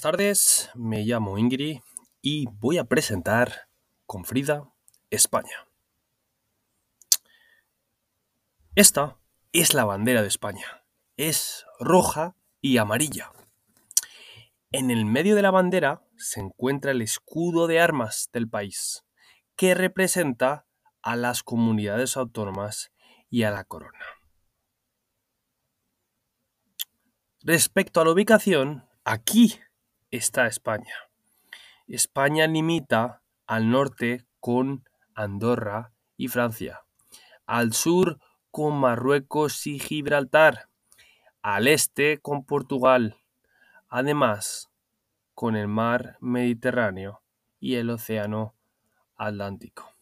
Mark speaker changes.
Speaker 1: tardes, me llamo Ingrid y voy a presentar con Frida España. Esta es la bandera de España. Es roja y amarilla. En el medio de la bandera se encuentra el escudo de armas del país, que representa a las comunidades autónomas y a la corona. Respecto a la ubicación, aquí está España. España limita al norte con Andorra y Francia, al sur con Marruecos y Gibraltar, al este con Portugal, además con el mar Mediterráneo y el océano Atlántico.